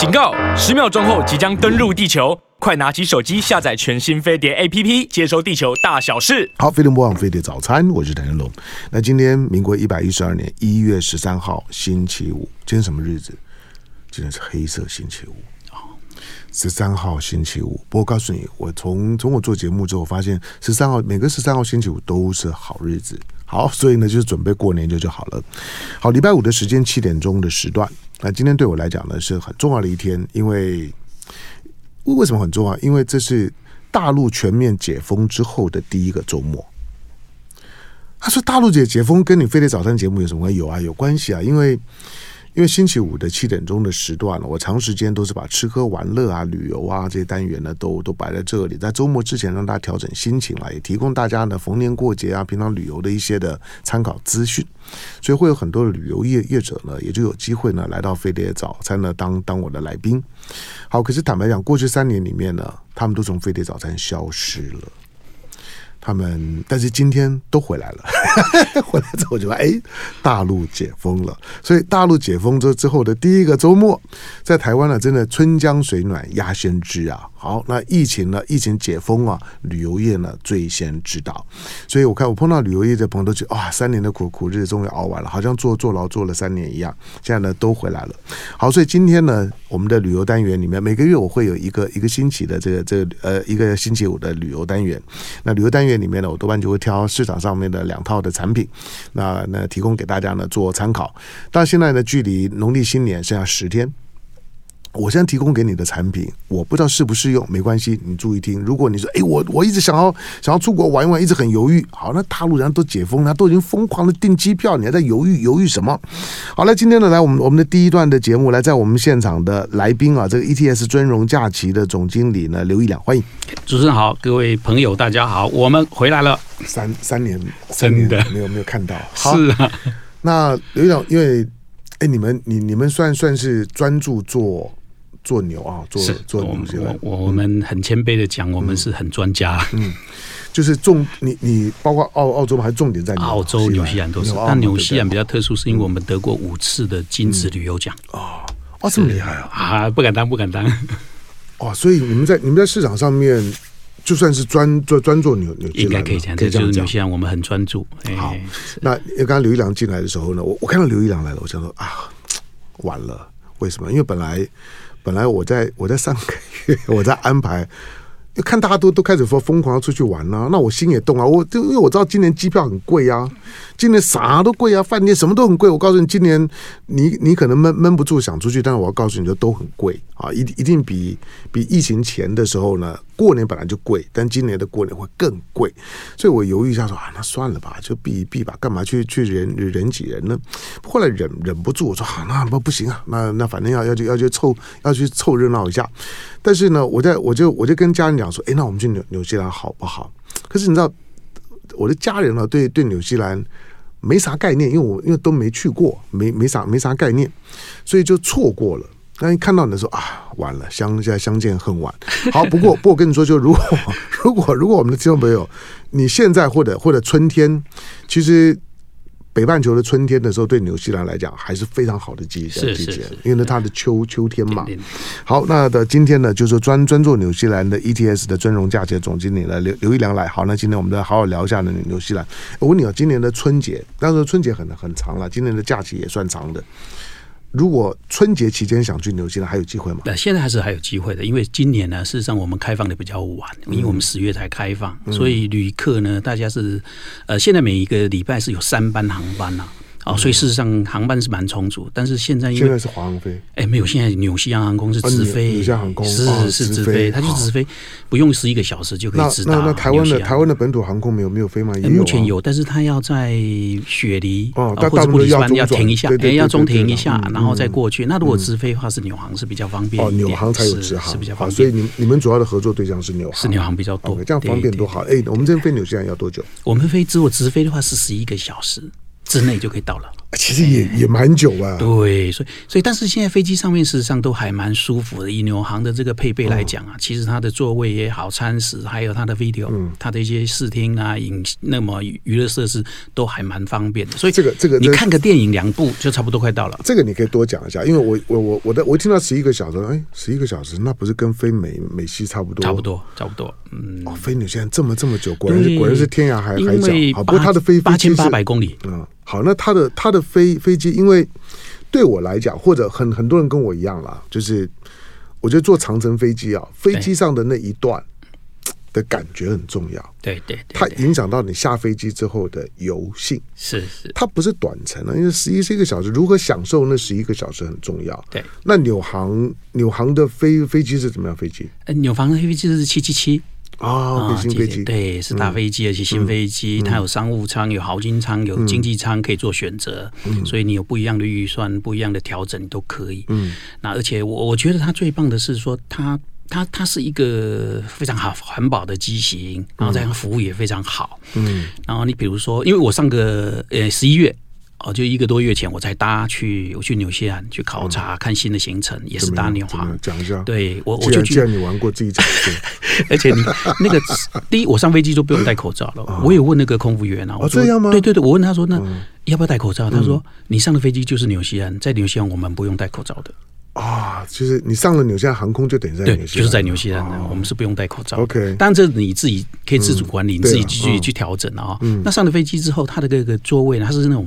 警告！十秒钟后即将登陆地球，快拿起手机下载全新飞碟 APP，接收地球大小事。好，飞碟播放飞碟早餐，我是谭天龙。那今天民国一百一十二年一月十三号星期五，今天什么日子？今天是黑色星期五。十三号星期五，不过告诉你，我从从我做节目之后，发现十三号每个十三号星期五都是好日子。好，所以呢，就是准备过年就就好了。好，礼拜五的时间七点钟的时段，那今天对我来讲呢是很重要的一天，因为为什么很重要？因为这是大陆全面解封之后的第一个周末。他说：“大陆解解封跟你非得早餐节目有什么关系？有啊，有关系啊，因为。”因为星期五的七点钟的时段，我长时间都是把吃喝玩乐啊、旅游啊这些单元呢，都都摆在这里，在周末之前让大家调整心情来，也提供大家呢逢年过节啊、平常旅游的一些的参考资讯，所以会有很多旅游业业者呢，也就有机会呢来到飞碟早餐呢当当我的来宾。好，可是坦白讲，过去三年里面呢，他们都从飞碟早餐消失了。他们，但是今天都回来了。回来之后就说：“哎，大陆解封了。”所以大陆解封之之后的第一个周末，在台湾呢，真的春江水暖鸭先知啊。好，那疫情呢？疫情解封啊，旅游业呢最先知道。所以我看我碰到旅游业的朋友都觉得：“哇，三年的苦苦日子终于熬完了，好像坐坐牢坐了三年一样。”现在呢都回来了。好，所以今天呢，我们的旅游单元里面，每个月我会有一个一个星期的这个这个呃一个星期五的旅游单元。那旅游单元。里面呢，我多半就会挑市场上面的两套的产品，那那提供给大家呢做参考。到现在呢，距离农历新年剩下十天。我现在提供给你的产品，我不知道适不适用，没关系，你注意听。如果你说，哎，我我一直想要想要出国玩一玩，一直很犹豫。好，那大陆人都解封了，都已经疯狂的订机票，你还在犹豫犹豫什么？好了，今天呢，来我们我们的第一段的节目，来在我们现场的来宾啊，这个 ETS 尊荣假期的总经理呢，刘一良，欢迎。主持人好，各位朋友大家好，我们回来了，三三年，三年真的没有没有看到，好是啊。那刘一良，因为哎，你们你你们算算是专注做。做牛啊，做做牛这个，我我们很谦卑的讲，我们是很专家。嗯，就是重你你包括澳澳洲还重点在澳洲、纽西兰都是，但纽西兰比较特殊，是因为我们得过五次的金子旅游奖。哦，哇，这么厉害啊！啊，不敢当，不敢当。哦，所以你们在你们在市场上面，就算是专做专做牛牛，应该可以讲，这就是纽西兰，我们很专注。好，那刚刚刘一良进来的时候呢，我我看到刘一良来了，我想说啊，完了，为什么？因为本来。本来我在我在上个月我在安排，看大家都都开始说疯狂要出去玩了、那我心也动啊，我就因为我知道今年机票很贵啊。今年啥都贵啊，饭店什么都很贵。我告诉你，今年你你可能闷闷不住想出去，但是我要告诉你，就都很贵啊，一一定比比疫情前的时候呢，过年本来就贵，但今年的过年会更贵。所以我犹豫一下说啊，那算了吧，就避一避吧，干嘛去去人人挤人呢？后来忍忍不住，我说啊，那不不行啊，那那反正要要去要去凑要去凑热闹一下。但是呢，我在我就我就跟家人讲说，哎，那我们去纽纽西兰好不好？可是你知道，我的家人呢，对对纽西兰。没啥概念，因为我因为都没去过，没没啥没啥概念，所以就错过了。但一看到你的时候啊，完了，相现在相见恨晚。好，不过 不过我跟你说，就如果 如果如果我们的听众朋友，你现在或者或者春天，其实。北半球的春天的时候，对纽西兰来讲还是非常好的季节，季节，因为呢，它的秋秋天嘛。好，那的今天呢，就是专专做纽西兰的 ETS 的尊荣假期的总经理呢，刘刘一良来。好，那今天我们再好好聊一下呢纽西兰。我问你啊，今年的春节，那时候春节很很长了，今年的假期也算长的。如果春节期间想去纽西兰，还有机会吗？那现在还是还有机会的，因为今年呢，事实上我们开放的比较晚，因为我们十月才开放，嗯、所以旅客呢，大家是呃，现在每一个礼拜是有三班航班啊。哦，所以事实上航班是蛮充足，但是现在因为现在是华航飞，哎，没有，现在纽西兰航空是直飞，纽西兰航空是是直飞，它就直飞，不用十一个小时就可以直达。那那台湾的台湾的本土航空没有没有飞吗？目前有，但是它要在雪梨哦，或者布里斯班要停一下，哎，要中停一下，然后再过去。那如果直飞的话，是纽航是比较方便。哦，纽航才有直航，是比较方便。所以你你们主要的合作对象是纽航，是纽航比较多，这样方便多好。哎，我们这边飞纽西兰要多久？我们飞如果直飞的话是十一个小时之内就可以到了。其实也也蛮久吧。对，所以所以，但是现在飞机上面事实上都还蛮舒服的。以纽航的这个配备来讲啊，其实它的座位也好，餐食还有它的 video，它的一些视听啊、影那么娱乐设施都还蛮方便的。所以这个这个，你看个电影两部就差不多快到了。这个你可以多讲一下，因为我我我我的我听到十一个小时，哎，十一个小时那不是跟飞美美西差不多？差不多，差不多。嗯，哦，飞纽现在这么这么久，果然是果然是天涯海海角。好，不过它的飞八千八百公里，嗯。好，那它的它的飞飞机，因为对我来讲，或者很很多人跟我一样啦，就是我觉得坐长城飞机啊，飞机上的那一段 的感觉很重要。对对，对，它影响到你下飞机之后的油性。是是，它不是短程的，因为十一是一个小时，如何享受那十一个小时很重要。对，那纽航纽航的飞飞机是怎么样飞机？呃，纽航的飞机是七七七。哦，新飞机对，是大飞机，而且新飞机，它有商务舱、有豪金舱、有经济舱可以做选择，所以你有不一样的预算、不一样的调整都可以。嗯，那而且我我觉得它最棒的是说，它它它是一个非常好环保的机型，然后这样服务也非常好。嗯，然后你比如说，因为我上个呃十一月。哦，就一个多月前我才搭去，我去纽西兰去考察看新的行程，也是搭纽航。讲一下，对我我就既然你玩过自己讲一下，而且你那个第一，我上飞机就不用戴口罩了。我有问那个空服员啊，哦这样吗？对对对，我问他说，那要不要戴口罩？他说你上的飞机就是纽西兰，在纽西兰我们不用戴口罩的。啊，就是你上了纽西兰航空就等于在纽西兰，就是在纽西兰呢，我们是不用戴口罩。OK，当然这你自己可以自主管理，你自己去去调整啊。那上了飞机之后，它的这个座位呢，它是那种。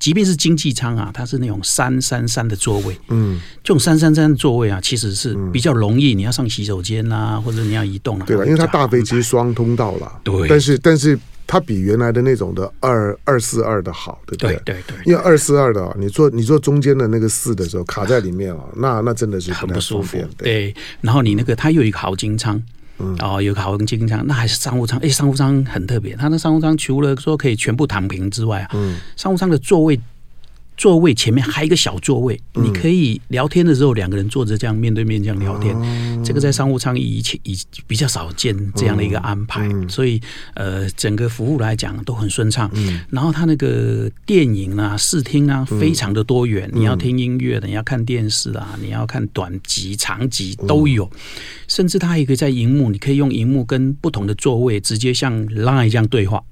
即便是经济舱啊，它是那种三三三的座位，嗯，这种三三三的座位啊，其实是比较容易，你要上洗手间啊，或者你要移动啊，对吧？因为它大飞机双通道了，对，但是但是它比原来的那种的二二四二的好，对不对？对对，因为二四二的，你坐你坐中间的那个四的时候卡在里面啊，那那真的是很不舒服。对，然后你那个它又有一个豪金舱。嗯、哦，有个豪经济舱，那还是商务舱。哎，商务舱很特别，它那商务舱除了说可以全部躺平之外啊，嗯、商务舱的座位。座位前面还有一个小座位，嗯、你可以聊天的时候两个人坐着这样面对面这样聊天。哦、这个在商务舱以前以比较少见这样的一个安排，嗯、所以呃整个服务来讲都很顺畅。嗯、然后它那个电影啊、视听啊非常的多元，嗯、你要听音乐的，你要看电视啊，你要看短集、长集都有。嗯、甚至它还可以在荧幕，你可以用荧幕跟不同的座位直接像 Line 这样对话。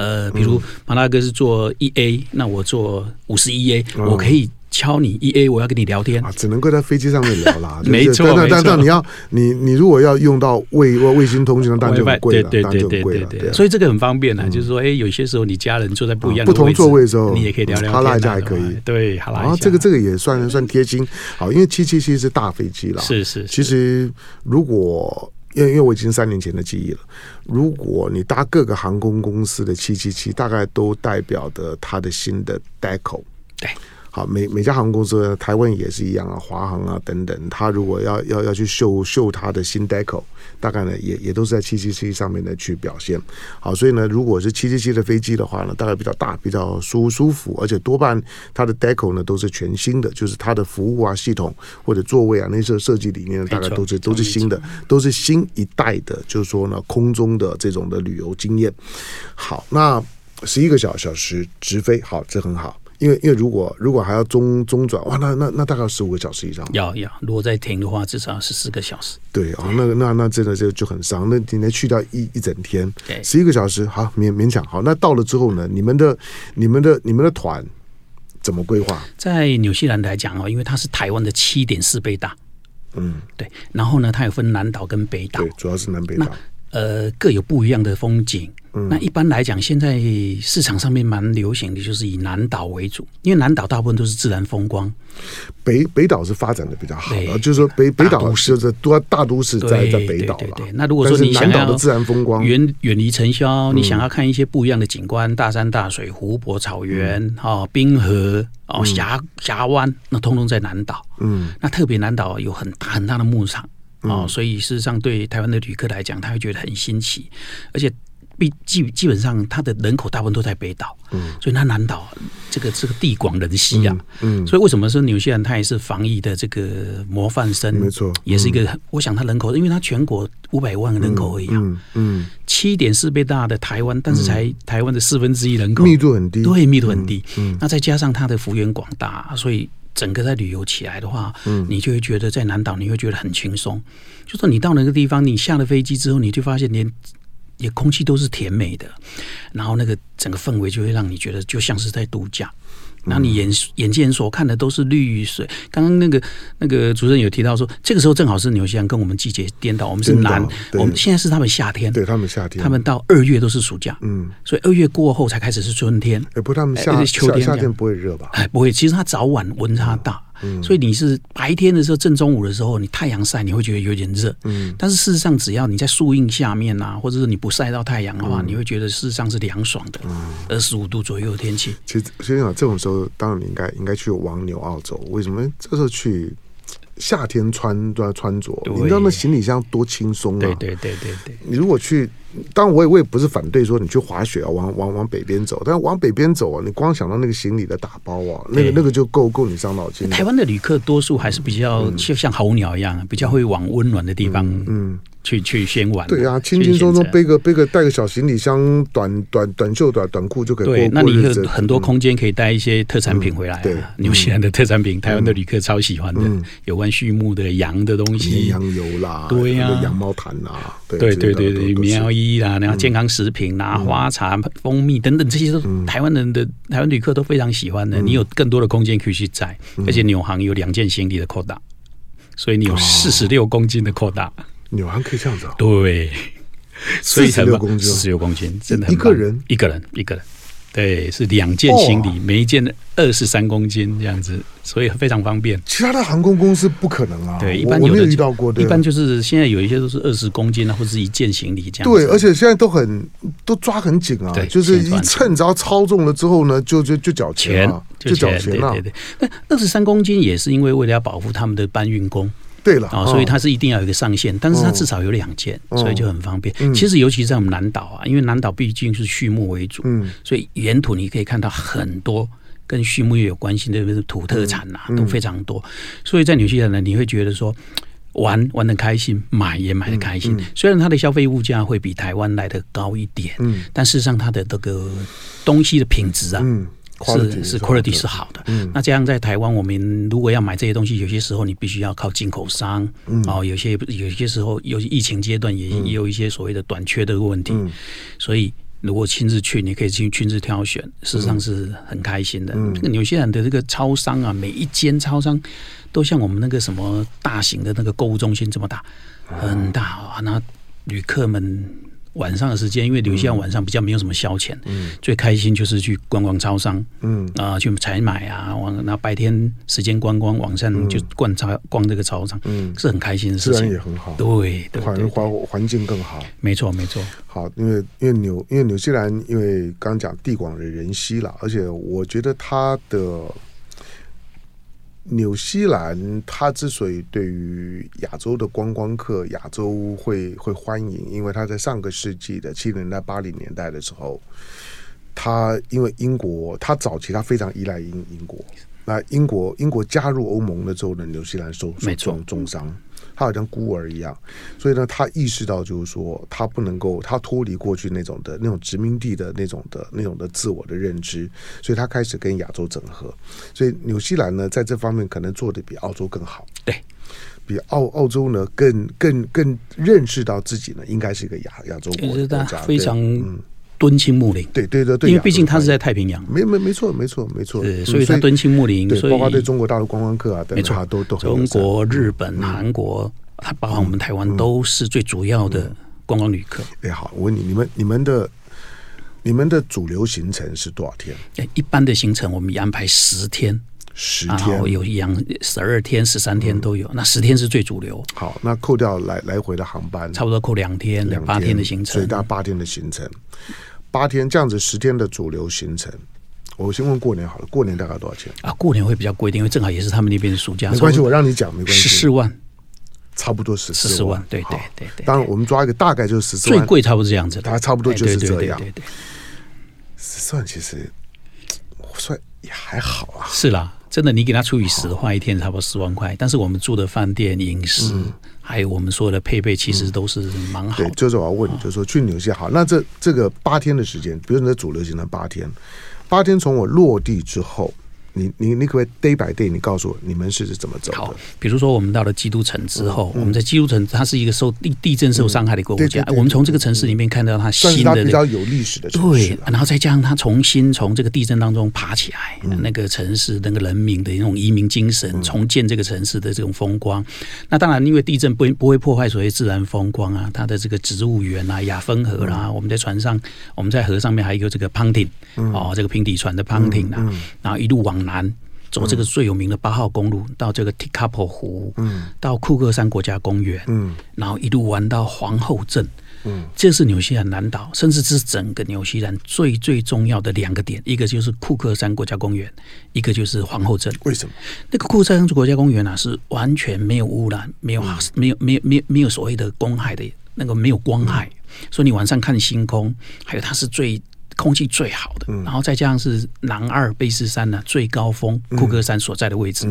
呃，比如马大哥是坐一 A，那我坐五十一 A，我可以敲你一 A，我要跟你聊天啊，只能够在飞机上面聊啦。没错，但但但你要你你如果要用到卫卫星通讯，当然就很贵了，当然就很贵了。对，所以这个很方便呢，就是说，哎，有些时候你家人坐在不一样的不同座位的时候，你也可以聊聊天，哈拉一下还可以。对，哈拉一下。这个这个也算算贴心。好，因为七七七是大飞机了，是是。其实如果因为因为我已经三年前的记忆了。如果你搭各个航空公司的七七七，大概都代表的它的新的 deco。对。好，每每家航空公司，台湾也是一样啊，华航啊等等，他如果要要要去秀秀他的新 deco，大概呢也也都是在七七七上面呢去表现。好，所以呢，如果是七七七的飞机的话呢，大概比较大，比较舒舒服，而且多半它的 deco 呢都是全新的，就是它的服务啊、系统或者座位啊那些设计理念，大概都是都是新的，都是新一代的，就是说呢，空中的这种的旅游经验。好，那十一个小小时直飞，好，这很好。因为因为如果如果还要中中转哇，那那那大概十五个小时以上。要要，如果再停的话，至少要十四个小时。对啊，那那那真的就就很伤。那今天去掉一一整天，十一个小时，好勉勉强好。那到了之后呢？你们的你们的你们的团怎么规划？在纽西兰来讲哦，因为它是台湾的七点四倍大。嗯，对。然后呢，它有分南岛跟北岛，对，主要是南北岛。呃，各有不一样的风景。嗯、那一般来讲，现在市场上面蛮流行的就是以南岛为主，因为南岛大部分都是自然风光。北北岛是发展的比较好的，就是说北北岛是多大都市在在北岛了。那如果说你想要的自然风光，远远离尘嚣，你想要看一些不一样的景观，大山大水、湖泊、草原、哦冰河、哦峡峡湾，那通通在南岛。嗯，那特别南岛有很大很大的牧场。哦，所以事实上对台湾的旅客来讲，他会觉得很新奇，而且必基基本上它的人口大部分都在北岛，嗯，所以它南岛这个这个地广人稀啊，嗯，所以为什么说纽西兰它也是防疫的这个模范生？没错，也是一个，我想它人口，因为它全国五百万人口而已啊，嗯，七点四倍大的台湾，但是才台湾的四分之一人口，密度很低，对，密度很低，嗯，那再加上它的幅员广大，所以。整个在旅游起来的话，嗯，你就会觉得在南岛你会觉得很轻松。就说你到那个地方，你下了飞机之后，你就发现连连空气都是甜美的，然后那个整个氛围就会让你觉得就像是在度假。然后你眼眼见所看的都是绿水。刚刚那个那个主任有提到说，这个时候正好是纽西兰跟我们季节颠倒，我们是南，我们现在是他们夏天，对他们夏天，他们到二月都是暑假，嗯，所以二月过后才开始是春天。哎，不，他们夏秋天夏天不会热吧？哎，不会，其实它早晚温差大。嗯、所以你是白天的时候，正中午的时候，你太阳晒，你会觉得有点热。嗯，但是事实上，只要你在树荫下面啊，或者是你不晒到太阳的话，嗯、你会觉得事实上是凉爽的。嗯，二十五度左右的天气。其实，所以讲这种时候，当然你应该应该去王牛澳洲。为什么这时候去？夏天穿都要穿着，你知道那行李箱多轻松啊！对对对对对。你如果去，当然我也我也不是反对说你去滑雪啊，往往往北边走，但是往北边走啊，你光想到那个行李的打包啊，那个那个就够够你伤脑筋。台湾的旅客多数还是比较就像候鸟一样，嗯、比较会往温暖的地方。嗯。嗯去去先玩，对啊，轻轻松松背个背个带个小行李箱，短短短袖短短裤就可以过。对，那你有很多空间可以带一些特产品回来。对，纽西兰的特产品，台湾的旅客超喜欢的，有关畜牧的羊的东西，羊油啦，对呀，羊毛毯啦，对对对对，棉毛衣啦，然后健康食品啦，花茶、蜂蜜等等，这些都台湾人的台湾旅客都非常喜欢的。你有更多的空间可以去载，而且纽航有两件行李的扩大，所以你有四十六公斤的扩大。纽航可以这样子啊？对，四十六公斤，四十六公斤，真的很一个人，一个人，一个人，对，是两件行李，哦、每一件二十三公斤这样子，所以非常方便。其他的航空公司不可能啊，对，一般有没有遇到过，对，一般就是现在有一些都是二十公斤啊，或者是一件行李这样。对，而且现在都很都抓很紧啊，对就是一称，只要超重了之后呢，就就就缴钱啊，就缴钱啊。对对对，那二十三公斤也是因为为了要保护他们的搬运工。对了啊，所以它是一定要有一个上限，但是它至少有两件，所以就很方便。其实尤其在我们南岛啊，因为南岛毕竟是畜牧为主，所以沿途你可以看到很多跟畜牧业有关系的，土特产啊，都非常多。所以在纽西兰呢，你会觉得说玩玩的开心，买也买的开心。虽然它的消费物价会比台湾来的高一点，但事实上它的这个东西的品质啊。是是 quality 是好的，嗯，那这样在台湾，我们如果要买这些东西，有些时候你必须要靠进口商，嗯，哦，有些有些时候，有些疫情阶段也也有一些所谓的短缺的问题，嗯，所以如果亲自去，你可以去亲自挑选，事实上是很开心的。嗯，这个纽西兰的这个超商啊，每一间超商都像我们那个什么大型的那个购物中心这么大，很大啊，那旅客们。晚上的时间，因为纽西兰晚上比较没有什么消遣，嗯，最开心就是去逛逛超商，嗯。啊，去采买啊，往那白天时间观光，晚上就逛超逛这个超商，嗯，是很开心的事情，自然也很好，对，环环环境更好，没错没错。好，因为因为纽因为纽西兰，因为刚讲地广人稀了，而且我觉得它的。纽西兰，它之所以对于亚洲的观光客，亚洲会会欢迎，因为它在上个世纪的七零年代、八零年代的时候，它因为英国，它早期它非常依赖英英国，那英国英国加入欧盟了之后呢，纽西兰受受重重伤。他好像孤儿一样，所以呢，他意识到就是说，他不能够，他脱离过去那种的那种殖民地的那种的那种的自我的认知，所以他开始跟亚洲整合。所以纽西兰呢，在这方面可能做的比澳洲更好，对，比澳澳洲呢更更更认识到自己呢应该是一个亚亚洲国家，非常嗯。敦亲睦邻，对对对对，因为毕竟他是在太平洋，没没没错没错没错，所以他敦亲睦邻，包括对中国大陆观光客啊，没错。都都中国、日本、韩国，它包括我们台湾都是最主要的观光旅客。哎，好，我问你，你们你们的你们的主流行程是多少天？一般的行程我们安排十天，十天。有养十二天、十三天都有，那十天是最主流。好，那扣掉来来回的航班，差不多扣两天，两八天的行程，所以大概八天的行程。八天这样子，十天的主流行程，我先问过年好了。过年大概多少钱啊？过年会比较贵一点，因为正好也是他们那边的暑假。没关系，我让你讲，没关系。十四万，差不多十十四万，对对对对。当然，我们抓一个大概就是十四万，最贵差不多这样子，它差不多就是这样。对对，十四万其实我算也还好啊。是啦，真的，你给他除以十的话，一天差不多十万块。但是我们住的饭店、饮食，还有我们所有的配备，其实都是蛮好。对，就是我要问你，就是说去纽西兰好，那这这个八天的时间，比如说你在主流型的八天，八天从我落地之后。你你你可不可以 day by day？你告诉我你们是怎么走的？好，比如说我们到了基督城之后，嗯嗯、我们在基督城，它是一个受地地震受伤害的国家。嗯、对对对对，我们从这个城市里面看到它新的、比较有历史的城市，对，然后再加上它重新从这个地震当中爬起来，嗯、那个城市那个人民的那种移民精神，嗯、重建这个城市的这种风光。那当然，因为地震不不会破坏所谓自然风光啊，它的这个植物园啊、雅风河啦、我们在船上，我们在河上面还有一个这个 Ponting、哦，这个平底船的 p o n t i n g 啊，然后一路往南。走这个最有名的八号公路，嗯、到这个 Tikapo 湖，嗯，到库克山国家公园，嗯，然后一路玩到皇后镇，嗯，这是纽西兰南岛，甚至是整个纽西兰最最重要的两个点，一个就是库克山国家公园，一个就是皇后镇。为什么？那个库克山国家公园呢、啊，是完全没有污染，没有、嗯、没有没有没有没有所谓的公害的那个没有光害，嗯、所以你晚上看星空，还有它是最。空气最好的，然后再加上是南阿尔卑斯山呢最高峰库克山所在的位置。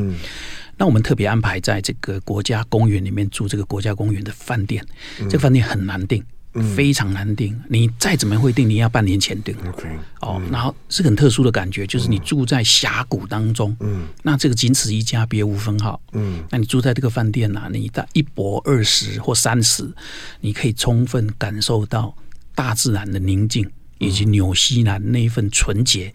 那我们特别安排在这个国家公园里面住这个国家公园的饭店。嗯、这个饭店很难订，嗯、非常难订。你再怎么会订，你要半年前订。Okay, 哦，然后是很特殊的感觉，就是你住在峡谷当中。嗯，那这个仅此一家，别无分号。嗯，那你住在这个饭店呢、啊，你的一博二十或三十，你可以充分感受到大自然的宁静。以及纽西兰那一份纯洁，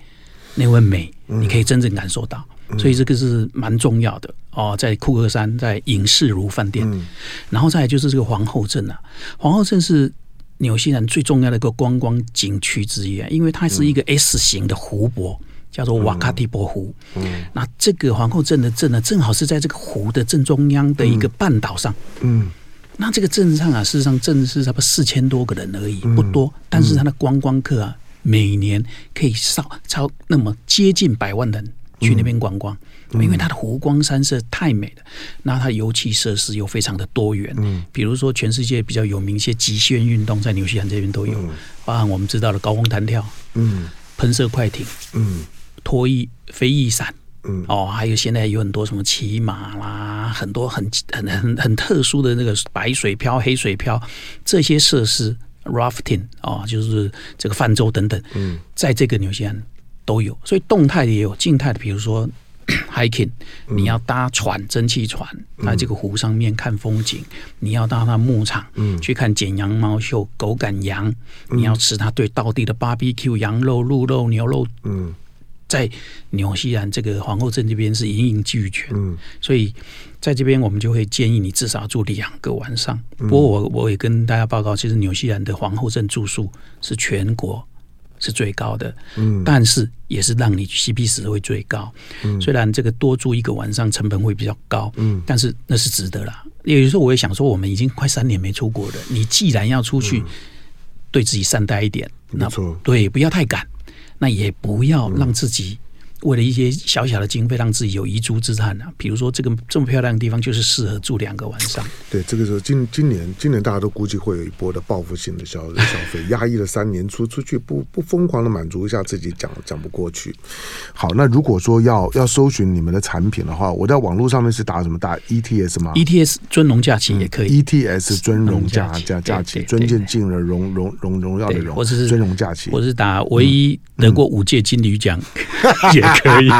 那份美，你可以真正感受到，嗯、所以这个是蛮重要的哦。在库克山，在影视如饭店，嗯、然后再来就是这个皇后镇啊。皇后镇是纽西兰最重要的一个观光景区之一啊，因为它是一个 S 型的湖泊，叫做瓦卡蒂博湖。嗯，那这个皇后镇的镇呢，正好是在这个湖的正中央的一个半岛上。嗯。嗯那这个镇上啊，事实上镇是差不多四千多个人而已，不多。嗯、但是它的观光客啊，每年可以少超那么接近百万人去那边观光，嗯、因为它的湖光山色太美了。那它游憩设施又非常的多元，嗯，比如说全世界比较有名一些极限运动，在纽西兰这边都有，嗯、包含我们知道的高空弹跳，嗯，喷射快艇，嗯，拖翼飞翼伞。嗯。哦，还有现在有很多什么骑马啦，很多很很很很特殊的那个白水漂、黑水漂这些设施，rafting 哦，就是这个泛舟等等，嗯，在这个纽西兰都有，所以动态的也有，静态的，比如说 hiking，你要搭船，蒸汽船，在这个湖上面看风景，你要到它牧场，嗯，去看剪羊毛秀、狗赶羊，你要吃它对道地的 barbecue 羊肉、鹿肉、牛肉，嗯。在纽西兰这个皇后镇这边是一应俱全，嗯，所以在这边我们就会建议你至少住两个晚上。不过我我也跟大家报告，其实纽西兰的皇后镇住宿是全国是最高的，嗯，但是也是让你 CP 值会最高。嗯，虽然这个多住一个晚上成本会比较高，嗯，但是那是值得啦。有时候我也想说，我们已经快三年没出国了，你既然要出去，对自己善待一点，那对，不要太赶。那也不要让自己为了一些小小的经费，让自己有遗珠之憾啊。比如说，这个这么漂亮的地方，就是适合住两个晚上。对，这个时候今今年今年大家都估计会有一波的报复性的消消费，压抑了三年出出去不不疯狂的满足一下自己，讲讲不过去。好，那如果说要要搜寻你们的产品的话，我在网络上面是打什么？打 ETS 吗？ETS 尊荣假期也可以。ETS 尊荣假假假期，尊敬敬的荣荣荣荣耀的荣，或者是尊荣假期，或者是打唯一得过五届金鱼奖 也可以。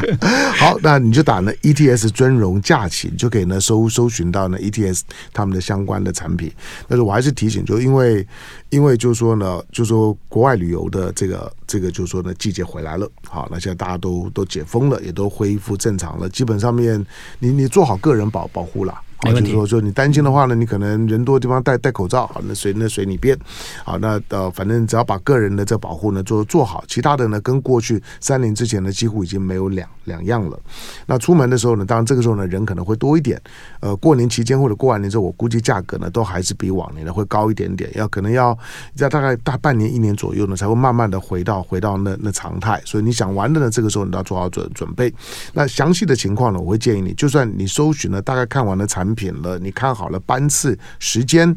好，那你就打呢 ETS 尊荣假期，你就可以呢搜搜寻到呢 ETS 他们的相关的产品。但是我还是提醒，就因为因为就是说呢，就是说国外旅游的这个这个就是说呢季节回来了，好，那现在大家都都解封了，也都恢复正常了，基本上面你你做好个人保保护了。就是说，说你担心的话呢，你可能人多的地方戴戴口罩，好，那随那随你便，好，那呃，反正只要把个人的这保护呢做做好，其他的呢跟过去三年之前呢几乎已经没有两两样了。那出门的时候呢，当然这个时候呢人可能会多一点，呃，过年期间或者过完年之后，我估计价格呢都还是比往年的会高一点点，要可能要在大概大半年一年左右呢才会慢慢的回到回到那那常态。所以你想玩的呢，这个时候你都要做好准准备。那详细的情况呢，我会建议你，就算你搜寻了大概看完了产品了，你看好了班次时间。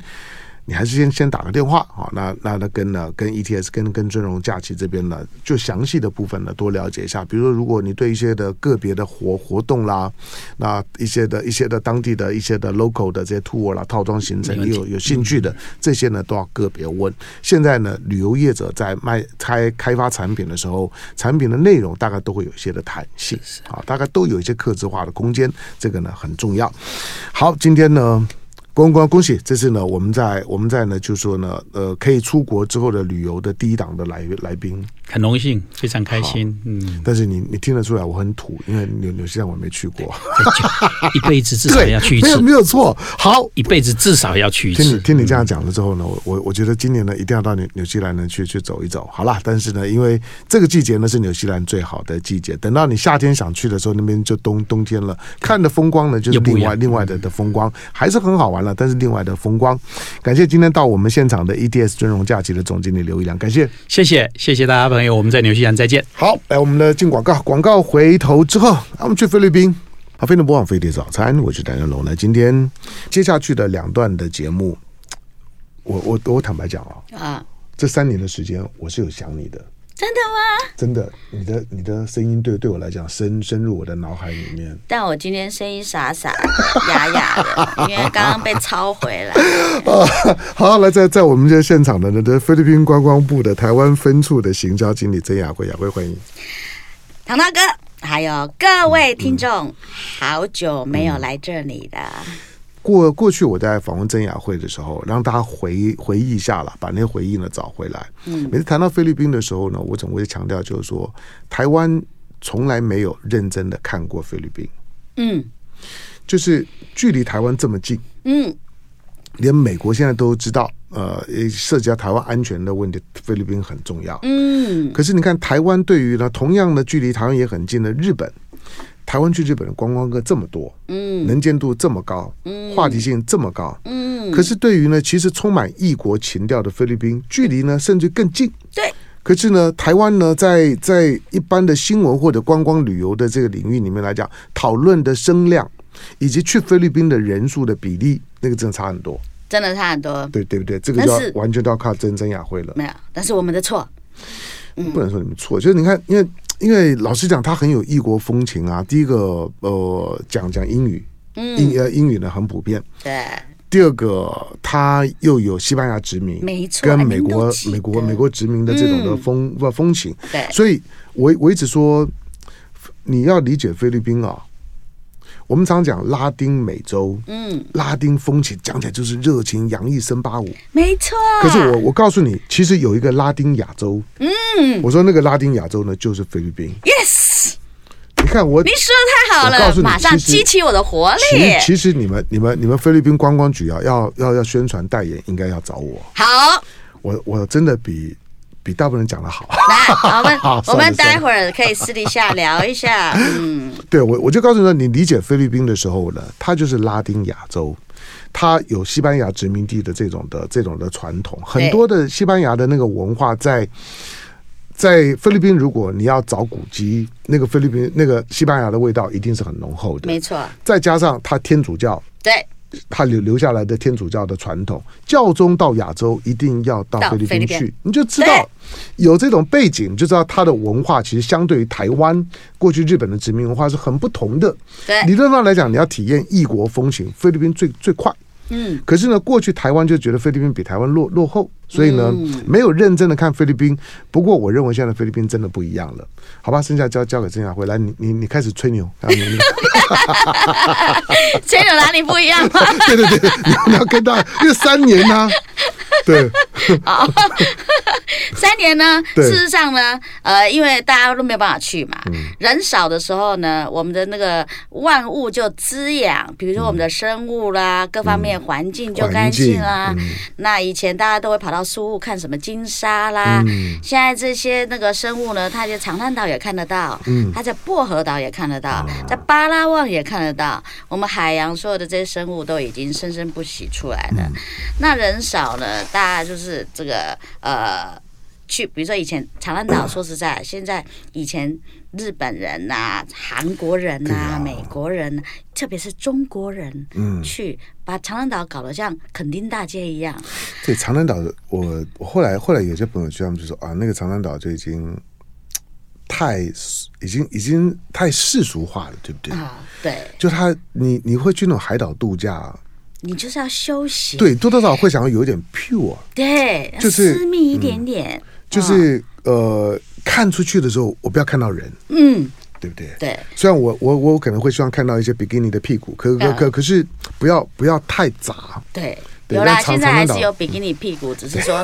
你还是先先打个电话啊，那那那跟呢跟 ETS 跟跟尊荣假期这边呢，就详细的部分呢多了解一下。比如说，如果你对一些的个别的活活动啦，那一些的一些的当地的一些的 local 的这些 tour 啦套装行程，你有有兴趣的这些呢都要个别问。现在呢，旅游业者在卖开开发产品的时候，产品的内容大概都会有一些的弹性啊，大概都有一些客制化的空间，这个呢很重要。好，今天呢。恭恭恭喜！这次呢，我们在我们在呢，就是说呢，呃，可以出国之后的旅游的第一档的来来宾，很荣幸，非常开心。嗯，但是你你听得出来我很土，因为纽纽西兰我没去过，一辈子至少要去一次，没有没有错。好，一辈子至少要去一次。听你听你这样讲了之后呢，我我我觉得今年呢一定要到纽纽西兰呢去去走一走。好啦，但是呢，因为这个季节呢是纽西兰最好的季节，等到你夏天想去的时候，那边就冬冬天了，看的风光呢就是另外另外的的风光，还是很好玩了。但是另外的风光，感谢今天到我们现场的 EDS 尊荣假期的总经理刘一良，感谢，谢谢，谢谢大家朋友，我们在纽西兰再见。好，来我们的进广告，广告回头之后，我们去菲律宾。好，非常播放飞碟早餐，我是谭仁龙。那今天接下去的两段的节目，我我我坦白讲啊，啊，这三年的时间，我是有想你的。真的吗？真的，你的你的声音对对我来讲深深入我的脑海里面。但我今天声音傻傻的、哑哑的，因为刚刚被抄回来。啊，好，来在在我们这现场的呢，的菲律宾观光部的台湾分处的行销经理曾雅慧，雅慧欢迎。唐大哥，还有各位听众，嗯、好久没有来这里了。嗯过过去我在访问曾雅慧的时候，让大家回回忆一下了，把那些回忆呢找回来。嗯，每次谈到菲律宾的时候呢，我总会强调就是说，台湾从来没有认真的看过菲律宾。嗯，就是距离台湾这么近，嗯，连美国现在都知道，呃，涉及到台湾安全的问题，菲律宾很重要。嗯，可是你看台湾对于呢，同样的距离台湾也很近的日本。台湾去日本的观光客这么多，嗯，能见度这么高，嗯，话题性这么高，嗯，可是对于呢，其实充满异国情调的菲律宾，距离呢甚至更近，对。可是呢，台湾呢，在在一般的新闻或者观光旅游的这个领域里面来讲，讨论的声量以及去菲律宾的人数的比例，那个真的差很多，真的差很多，对对不对？这个就要完全都要靠曾曾雅慧了。没有，但是我们的错，不能说你们错，就是你看，因为。因为老实讲，他很有异国风情啊。第一个，呃，讲讲英语，英呃英语呢很普遍。对。第二个，他又有西班牙殖民，没错，跟美国美国美国殖民的这种的风不风情。对。所以我我一直说，你要理解菲律宾啊。我们常讲拉丁美洲，嗯，拉丁风情讲起来就是热情洋溢森巴舞，没错。可是我我告诉你，其实有一个拉丁亚洲，嗯，我说那个拉丁亚洲呢，就是菲律宾。Yes，你看我，你说的太好了，我告诉你，马上激起我的活力。其实你们、你们、你们菲律宾观光局啊，要要要宣传代言，应该要找我。好，我我真的比。比大部分人讲的好。来，我们 我们待会儿可以私底下聊一下。嗯，对我我就告诉你说，你理解菲律宾的时候呢，它就是拉丁亚洲，它有西班牙殖民地的这种的这种的传统，很多的西班牙的那个文化在在菲律宾。如果你要找古籍，那个菲律宾那个西班牙的味道一定是很浓厚的，没错。再加上它天主教，对。他留留下来的天主教的传统，教宗到亚洲一定要到菲律宾去，你就知道有这种背景，就知道他的文化其实相对于台湾过去日本的殖民文化是很不同的。对，理论上来讲，你要体验异国风情，菲律宾最最快。嗯，可是呢，过去台湾就觉得菲律宾比台湾落落后，所以呢，没有认真的看菲律宾。不过，我认为现在菲律宾真的不一样了，好吧？剩下交交给郑雅慧来，你你你开始吹牛，吹牛哪里不一样？对对对，你要跟他，因为三年呢、啊。对，好 三年呢？事实上呢，呃，因为大家都没有办法去嘛，人少的时候呢，我们的那个万物就滋养，比如说我们的生物啦，各方面环境就干净啦。那以前大家都会跑到苏雾看什么金沙啦，现在这些那个生物呢，它在长滩岛也看得到，它在薄荷岛也看得到，在巴拉望也看得到。我们海洋所有的这些生物都已经生生不息出来了。那人少呢？大家就是这个呃，去，比如说以前长滩岛，说实在，现在以前日本人呐、啊、韩国人呐、啊、美国人，特别是中国人，嗯，去把长滩岛搞得像垦丁大街一样。对，长滩岛，我我后来后来有些朋友去，他们就说啊，那个长滩岛就已经太已经已经太世俗化了，对不对？啊，对。就他，你你会去那种海岛度假。你就是要休息，对，多多少少会想要有一点 pure，对，就是私密一点点，嗯、就是、哦、呃，看出去的时候，我不要看到人，嗯，对不对？对，虽然我我我可能会希望看到一些比基尼的屁股，可可可可是不要不要太杂，对。有啦，现在还是有比基尼屁股，只是说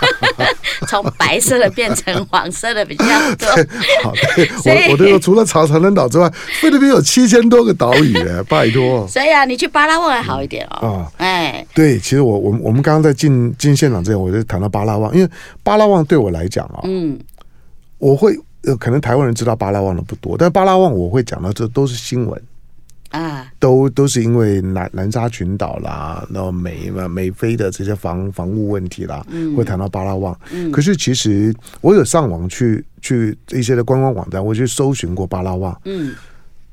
从白色的变成黄色的比较多。好，我我都说除了长长滩岛之外，菲律宾有七千多个岛屿哎，拜托。所以啊，你去巴拉望还好一点哦。啊，哎，对，其实我我我们刚刚在进进现场之前，我就谈到巴拉望，因为巴拉望对我来讲啊，嗯，我会呃，可能台湾人知道巴拉望的不多，但巴拉望我会讲到这都是新闻。啊，都都是因为南南沙群岛啦，然后美嘛美菲的这些防防务问题啦，嗯，会谈到巴拉望。嗯，可是其实我有上网去去一些的观光网站，我去搜寻过巴拉望。嗯。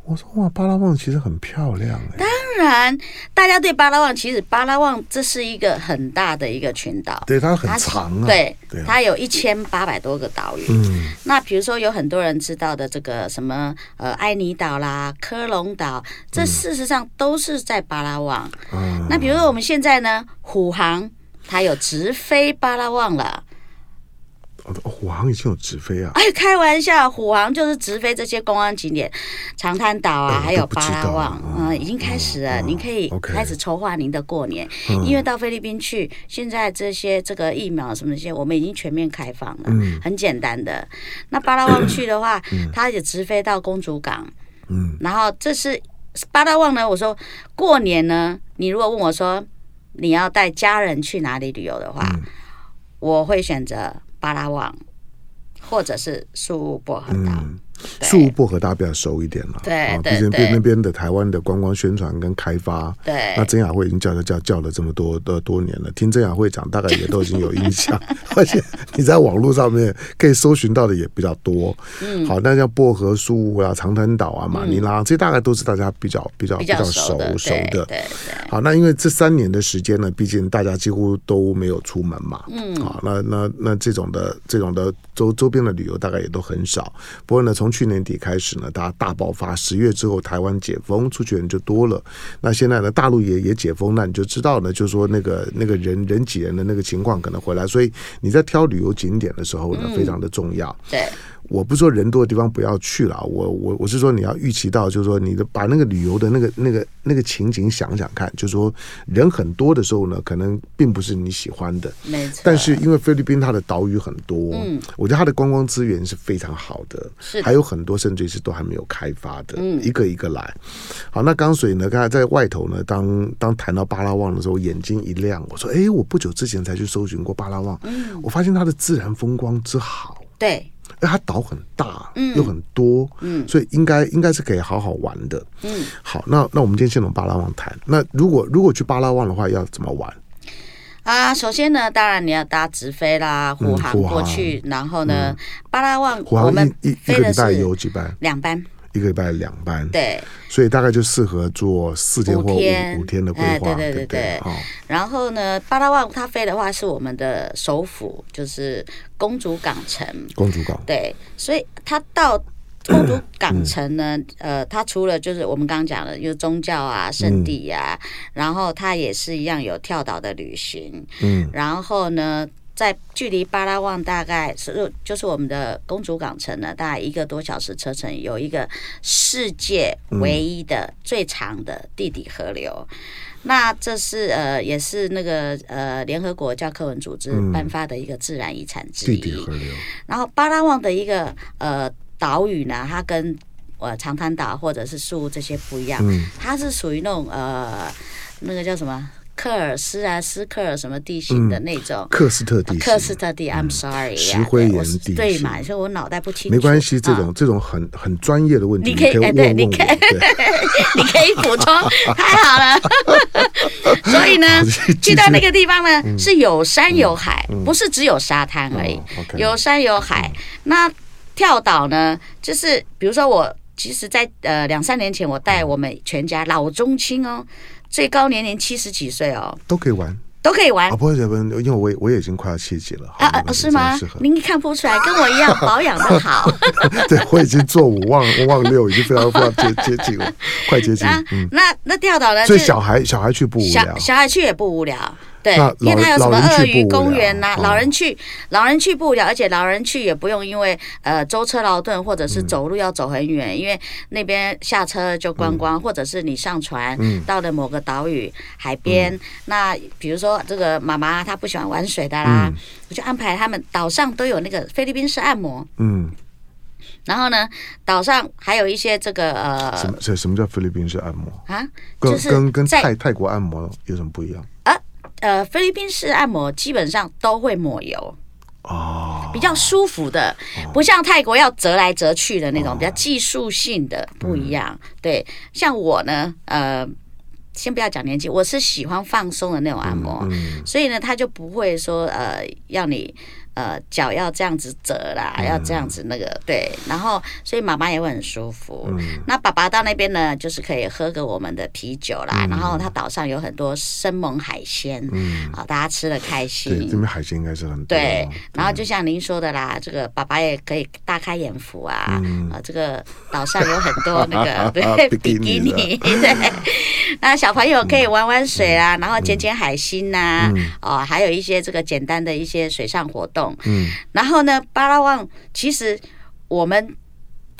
我说哇，巴拉望其实很漂亮哎。当然，大家对巴拉望，其实巴拉望这是一个很大的一个群岛，对，它很长啊，对，它有一千八百多个岛屿。嗯，那比如说有很多人知道的这个什么呃爱尼岛啦、科隆岛，这事实上都是在巴拉望。嗯，那比如说我们现在呢，虎航它有直飞巴拉望了。虎航已经有直飞啊！哎，开玩笑，虎航就是直飞这些公安景点，长滩岛啊，还有巴拉望，嗯，已经开始了。您可以开始筹划您的过年，因为到菲律宾去，现在这些这个疫苗什么这些，我们已经全面开放了，很简单的。那巴拉望去的话，它也直飞到公主港，嗯，然后这是巴拉望呢。我说过年呢，你如果问我说你要带家人去哪里旅游的话，我会选择。巴拉望，或者是苏雾薄荷岛。宿雾薄荷大家比较熟一点了，对，毕竟对。那边的台湾的观光宣传跟开发，对，那曾雅慧已经叫他叫叫了这么多的多年了，听曾雅慧讲，大概也都已经有印象，而且你在网络上面可以搜寻到的也比较多。嗯，好，那像薄荷、宿雾啊、长滩岛啊、马尼拉，这大概都是大家比较比较比较熟熟的。对，好，那因为这三年的时间呢，毕竟大家几乎都没有出门嘛，嗯，好，那那那这种的这种的周周边的旅游大概也都很少。不过呢，从去年底开始呢，大家大爆发。十月之后，台湾解封，出去人就多了。那现在呢，大陆也也解封，那你就知道呢，就是说那个那个人人挤人的那个情况可能回来。所以你在挑旅游景点的时候呢，非常的重要。嗯、对。我不是说人多的地方不要去了，我我我是说你要预期到，就是说你的把那个旅游的那个那个那个情景想想看，就是说人很多的时候呢，可能并不是你喜欢的。没错。但是因为菲律宾它的岛屿很多，嗯，我觉得它的观光资源是非常好的，是还有很多甚至是都还没有开发的，嗯，一个一个来。好，那刚水呢，刚才在外头呢，当当谈到巴拉望的时候，眼睛一亮，我说，哎，我不久之前才去搜寻过巴拉望，嗯，我发现它的自然风光之好，对。哎，它岛很大，嗯，又很多，嗯，所以应该应该是可以好好玩的，嗯。好，那那我们今天先从巴拉望谈。那如果如果去巴拉望的话，要怎么玩？啊，首先呢，当然你要搭直飞啦，虎航过去，然后呢，巴拉望我们一一个礼拜有几班？两班。一个礼拜两班，对，所以大概就适合做四天或五天五天的规划，对对对对。然后呢，巴拉望它飞的话是我们的首府，就是公主港城。公主港，对，所以它到公主港城呢，呃，它除了就是我们刚刚讲的有宗教啊、圣地啊，然后它也是一样有跳岛的旅行，嗯，然后呢。在距离巴拉望大概是就是我们的公主港城呢，大概一个多小时车程，有一个世界唯一的最长的地底河流。嗯、那这是呃也是那个呃联合国教科文组织颁发的一个自然遗产之一。地底河流。然后巴拉望的一个呃岛屿呢，它跟呃长滩岛或者是宿雾这些不一样，嗯、它是属于那种呃那个叫什么？克尔斯啊、斯克尔什么地形的那种。克斯特地形。喀斯特地，I'm sorry。石灰岩地形。对嘛？所以我脑袋不清楚。没关系，这种这种很很专业的问题，你可以哎，对，你可以，你可以补充，太好了。所以呢，去到那个地方呢，是有山有海，不是只有沙滩而已，有山有海。那跳岛呢，就是比如说我，其实在呃两三年前，我带我们全家老中青哦，最高年龄七十几岁哦，都可以玩，都可以玩。啊，不会，不会，因为我我也已经快要七十了啊啊，是吗？您看不出来，跟我一样保养的好。对，我已经做五忘忘六，已经非常非常接接近了，快接近。那那跳岛呢？所以小孩小孩去不无聊，小小孩去也不无聊。对，因为他有什么鳄鱼公园呐，老人去，老人去不了，而且老人去也不用因为呃舟车劳顿或者是走路要走很远，因为那边下车就观光，或者是你上船到了某个岛屿海边，那比如说这个妈妈她不喜欢玩水的啦，我就安排他们岛上都有那个菲律宾式按摩，嗯，然后呢，岛上还有一些这个呃，什么什么叫菲律宾式按摩？啊？就是跟跟泰泰国按摩有什么不一样？呃，菲律宾式按摩基本上都会抹油哦，比较舒服的，不像泰国要折来折去的那种比较技术性的不一样。对，像我呢，呃，先不要讲年纪，我是喜欢放松的那种按摩，所以呢，他就不会说呃要你。呃，脚要这样子折啦，要这样子那个对，然后所以妈妈也会很舒服。嗯、那爸爸到那边呢，就是可以喝个我们的啤酒啦，嗯、然后他岛上有很多生猛海鲜，嗯，啊，大家吃的开心。对，这边海鲜应该是很多。对，然后就像您说的啦，这个爸爸也可以大开眼福啊，嗯、啊，这个岛上有很多那个 对比基尼，对，那小朋友可以玩玩水啊，然后捡捡海星呐，啊，还有一些这个简单的一些水上活动。嗯，然后呢，巴拉望其实我们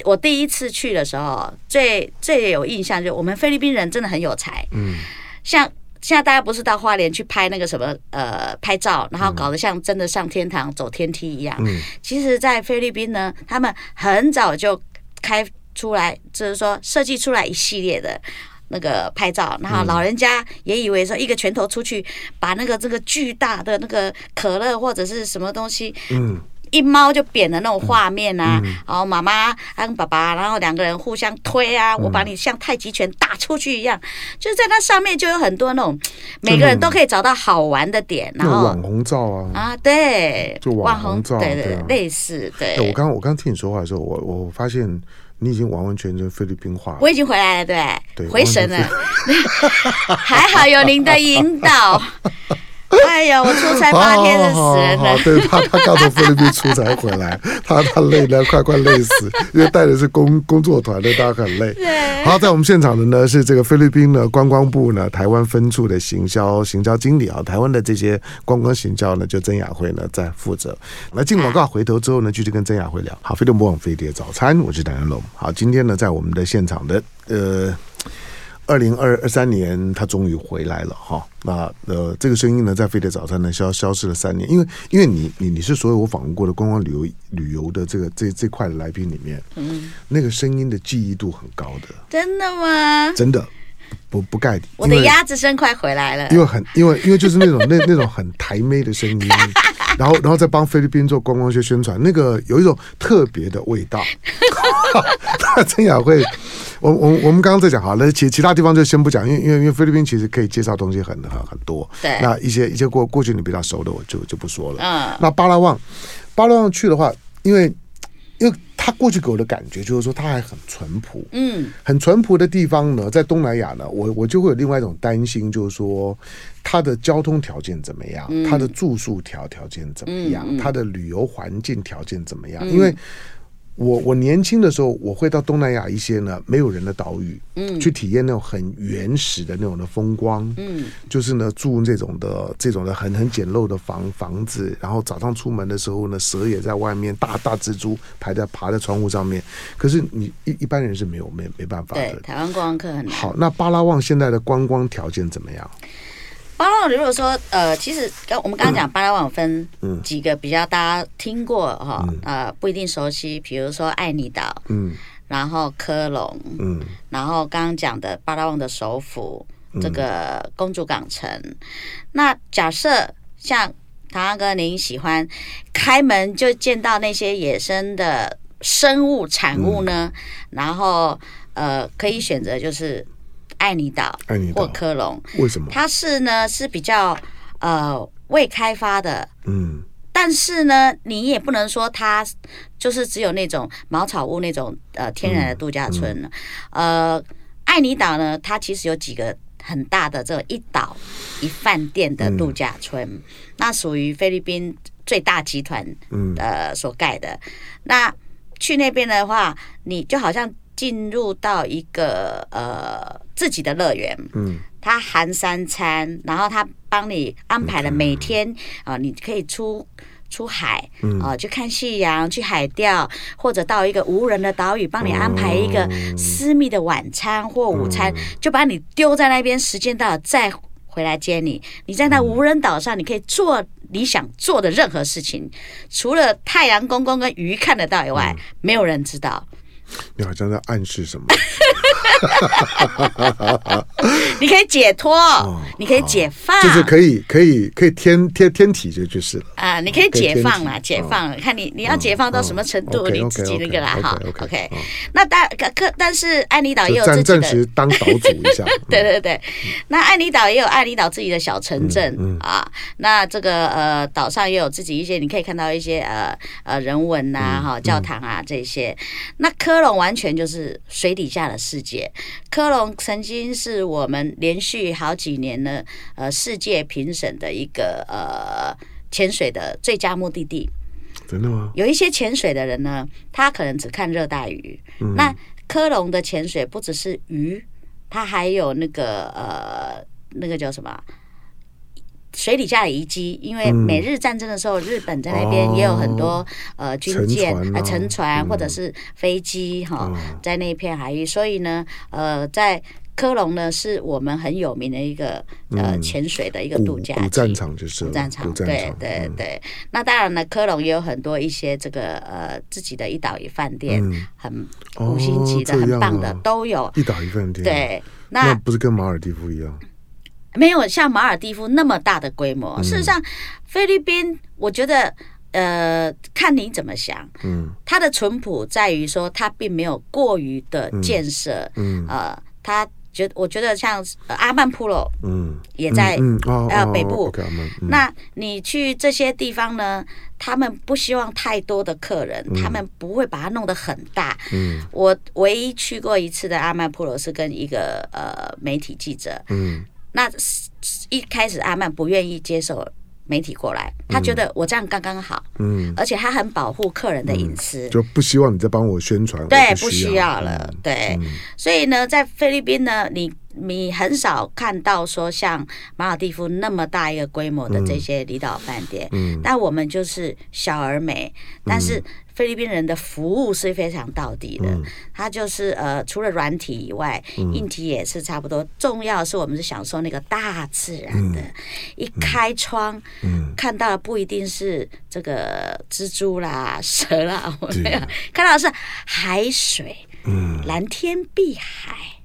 我第一次去的时候，最最有印象就是我们菲律宾人真的很有才。嗯，像现在大家不是到花莲去拍那个什么呃拍照，然后搞得像真的上天堂走天梯一样。嗯，其实，在菲律宾呢，他们很早就开出来，就是说设计出来一系列的。那个拍照，然后老人家也以为说一个拳头出去，把那个这个巨大的那个可乐或者是什么东西，嗯，一猫就扁的那种画面啊，然后妈妈跟爸爸，然后两个人互相推啊，我把你像太极拳打出去一样，就是在那上面就有很多那种每个人都可以找到好玩的点，然后网红照啊，啊对，就网红照，对对类似对。我刚我刚听你说话的时候，我我发现。你已经完完全全菲律宾化了。我已经回来了，对，对，回神了，还好有您的引导。哎呀，我出差八天的死人了。对他，他刚从菲律宾出差回来，他他累得快快累死，因为带的是工工作团队，大家很累。对。好，在我们现场的呢是这个菲律宾的观光部呢台湾分处的行销行销经理啊，台湾的这些观光行销呢就曾雅慧呢在负责。那进广告，回头之后呢继续跟曾雅慧聊。好，飞碟魔网飞碟早餐，我是谭元龙。好，今天呢在我们的现场的呃。二零二二三年，他终于回来了哈。那呃，这个声音呢，在飞碟早餐呢消消失了三年，因为因为你你你是所有我访问过的观光旅游旅游的这个这这块的来宾里面，嗯，那个声音的记忆度很高的。真的吗？真的，不不盖底。我的鸭子声快回来了。因为很因为因为就是那种那那种很台妹的声音，然后然后再帮菲律宾做观光学宣传，那个有一种特别的味道。曾雅慧。我我我们刚刚在讲好了，其其他地方就先不讲，因为因为因为菲律宾其实可以介绍东西很很很多。对，那一些一些过过去你比较熟的，我就就不说了。嗯，那巴拉望，巴拉望去的话，因为因为他过去给我的感觉就是说他还很淳朴，嗯，很淳朴的地方呢，在东南亚呢，我我就会有另外一种担心，就是说他的交通条件怎么样，他的住宿条条件怎么样，他的旅游环境条件怎么样，因为。我我年轻的时候，我会到东南亚一些呢没有人的岛屿，嗯，去体验那种很原始的那种的风光，嗯，就是呢住这种的这种的很很简陋的房房子，然后早上出门的时候呢，蛇也在外面，大大蜘蛛排在爬在窗户上面，可是你一一般人是没有没没办法的。对，台湾观光客很难。好，那巴拉望现在的观光条件怎么样？巴拉望如果说呃，其实刚我们刚刚讲巴拉望分几个比较大家听过哈，呃不一定熟悉，比如说爱尼岛，嗯，然后科隆，嗯，然后刚刚讲的巴拉望的首府这个公主港城。嗯、那假设像唐安哥您喜欢开门就见到那些野生的生物产物呢？嗯、然后呃，可以选择就是爱尼岛、爱妮岛或科隆。为什么？它是呢是比较呃未开发的，嗯。但是呢，你也不能说它就是只有那种茅草屋那种呃天然的度假村了。嗯嗯、呃，爱尼岛呢，它其实有几个很大的这个一岛一饭店的度假村，嗯、那属于菲律宾最大集团呃所盖的。嗯、那去那边的话，你就好像进入到一个呃自己的乐园。嗯。他含三餐，然后他帮你安排了每天啊，你可以出出海啊，去看夕阳，去海钓，或者到一个无人的岛屿，帮你安排一个私密的晚餐或午餐，就把你丢在那边，时间到了再回来接你。你在那无人岛上，你可以做你想做的任何事情，除了太阳公公跟鱼看得到以外，没有人知道。你好像在暗示什么？你可以解脱，哦、你可以解放，就是可以可以可以天天天体就就是了啊！你可以解放了，解放了，看你你要解放到什么程度，你自己那个啦哈。OK，那但可但是爱妮岛也有自己的，暂时当岛主一下。对 对对，那爱妮岛也有爱妮岛自己的小城镇、啊。那这个呃岛上也有自己一些，你可以看到一些呃呃人文呐、啊、哈、嗯、教堂啊这些。那科隆完全就是水底下的世界。科隆曾经是我们连续好几年呢，呃，世界评审的一个呃潜水的最佳目的地。真的吗？有一些潜水的人呢，他可能只看热带鱼。嗯、那科隆的潜水不只是鱼，它还有那个呃，那个叫什么？水底下的遗迹，因为美日战争的时候，日本在那边也有很多呃军舰、呃沉船或者是飞机哈，在那一片海域，所以呢，呃，在科隆呢是我们很有名的一个呃潜水的一个度假战场，就是战场，对对对。那当然呢，科隆也有很多一些这个呃自己的一岛一饭店，很五星级的、很棒的都有。一岛一饭店，对，那不是跟马尔蒂夫一样？没有像马尔蒂夫那么大的规模。事实上，菲律宾，我觉得，呃，看你怎么想。嗯，它的淳朴在于说，它并没有过于的建设。嗯，呃，它觉我觉得像阿曼普罗，嗯，也在呃北部。那你去这些地方呢？他们不希望太多的客人，他们不会把它弄得很大。嗯，我唯一去过一次的阿曼普罗是跟一个呃媒体记者。嗯。那一开始阿曼不愿意接受媒体过来，他觉得我这样刚刚好，嗯，而且他很保护客人的隐私，就不希望你再帮我宣传，对，不需要了，对，所以呢，在菲律宾呢，你你很少看到说像马尔蒂夫那么大一个规模的这些离岛饭店，嗯，但我们就是小而美，但是。菲律宾人的服务是非常到底的，嗯、他就是呃，除了软体以外，嗯、硬体也是差不多。重要的是，我们是享受那个大自然的，嗯、一开窗，嗯、看到的不一定是这个蜘蛛啦、蛇啦，我没有看到的是海水，嗯、蓝天碧海。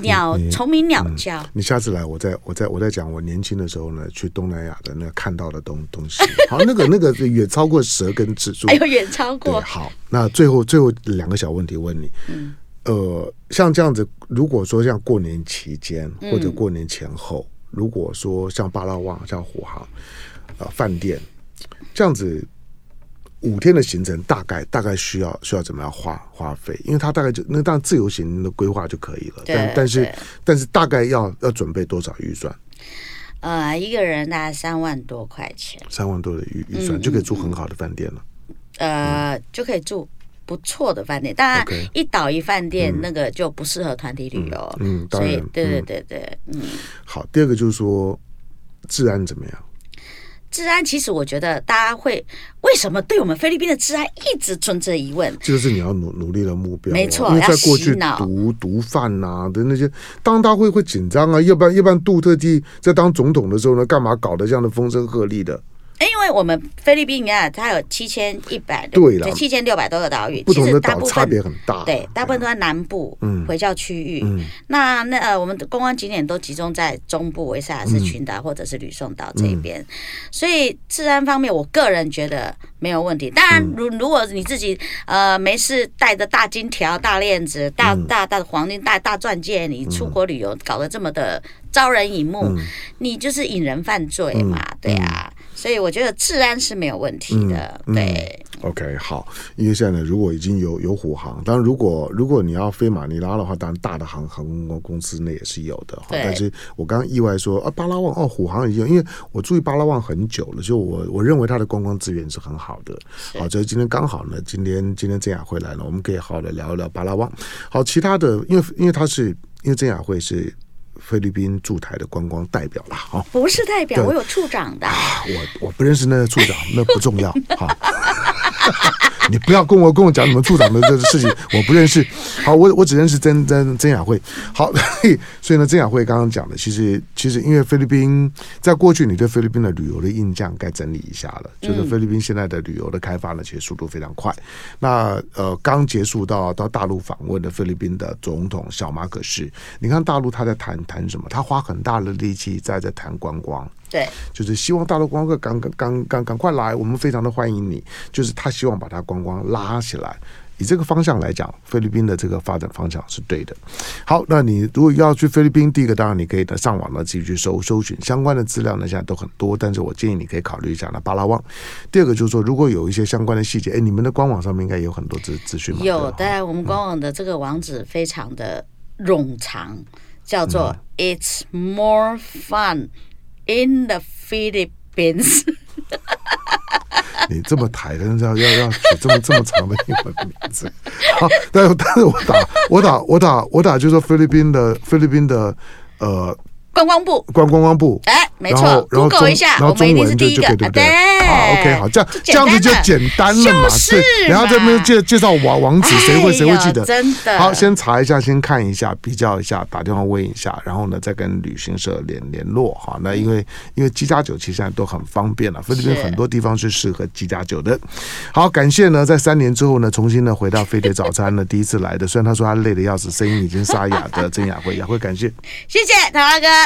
鸟虫鸣鸟叫，你下次来，我再我再我再讲我年轻的时候呢，去东南亚的那个看到的东东西。好，那个那个远超过蛇跟蜘蛛，哎呦，远超过。好，那最后最后两个小问题问你，嗯，呃，像这样子，如果说像过年期间或者过年前后，如果说像巴拉望、像虎航，呃，饭店这样子。五天的行程大概大概需要需要怎么样花花费？因为他大概就那当然自由行的规划就可以了，对但但是但是大概要要准备多少预算？呃，一个人大概三万多块钱，三万多的预预算、嗯、就可以住很好的饭店了。呃，嗯、就可以住不错的饭店，当然一岛一饭店那个就不适合团体旅游。嗯，嗯，当然，对对对对，嗯。好，第二个就是说治安怎么样？治安其实，我觉得大家会为什么对我们菲律宾的治安一直存着疑问？这就是你要努努力的目标。没错，因为在过去毒毒贩呐的那些，当大会会紧张啊，要不然要不然杜特地在当总统的时候呢，干嘛搞得这样的风声鹤唳的？因为我们菲律宾你看，它有七千一百对了，七千六百多个岛屿，不同的岛差别很大。对，大部分都在南部嗯回教区域。嗯，那那呃，我们的观光景点都集中在中部维萨尔斯群岛或者是吕宋岛这边，所以治安方面，我个人觉得没有问题。当然，如如果你自己呃没事带着大金条、大链子、大大大的黄金、大大钻戒，你出国旅游搞得这么的招人引目，你就是引人犯罪嘛，对啊。所以我觉得治安是没有问题的，嗯、对。OK，好，因为现在呢，如果已经有有虎航，当然如果如果你要飞马尼拉的话，当然大的航航空公司那也是有的。对。但是我刚刚意外说啊，巴拉望哦，虎航已经，因为我注意巴拉望很久了，就我我认为它的观光资源是很好的。好，所以今天刚好呢，今天今天郑雅慧来了，我们可以好好的聊一聊巴拉望。好，其他的，因为因为它是因为郑雅慧是。菲律宾驻台的观光代表了，哈，不是代表，我有处长的。我我不认识那个处长，那不重要，哈。你不要跟我跟我讲你们处长的这个事情，我不认识。好，我我只认识曾曾曾雅慧。好，所以呢，曾雅慧刚刚讲的，其实其实因为菲律宾在过去，你对菲律宾的旅游的印象该整理一下了。就是菲律宾现在的旅游的开发呢，其实速度非常快。那呃，刚结束到到大陆访问的菲律宾的总统小马可是，你看大陆他在谈谈什么？他花很大的力气在在谈观光。对，就是希望大陆观光客赶赶赶赶赶快来，我们非常的欢迎你。就是他希望把他观光拉起来，以这个方向来讲，菲律宾的这个发展方向是对的。好，那你如果要去菲律宾，第一个当然你可以上网呢自己去搜搜寻相关的资料呢，现在都很多。但是我建议你可以考虑一下那巴拉望。第二个就是说，如果有一些相关的细节，哎，你们的官网上面应该有很多资资讯吗？有的，我们官网的这个网址非常的冗长，叫做 It's more fun。In the Philippines，你这么抬，人家要要要取这么这么长的英文名字，好，但是但是我打我打我打我打，就是说菲律宾的菲律宾的呃。观光部，观观光部，哎，没错，Google 一下，然后中文就就对对对，好，OK，好，这样这样子就简单了嘛，对，然后这边介介绍网网址，谁会谁会记得？真的，好，先查一下，先看一下，比较一下，打电话问一下，然后呢，再跟旅行社联联络哈。那因为因为机加酒其实现在都很方便了，菲律宾很多地方是适合机加酒的。好，感谢呢，在三年之后呢，重新呢回到飞碟早餐呢，第一次来的，虽然他说他累的要死，声音已经沙哑的曾雅慧，雅慧感谢，谢谢唐大哥。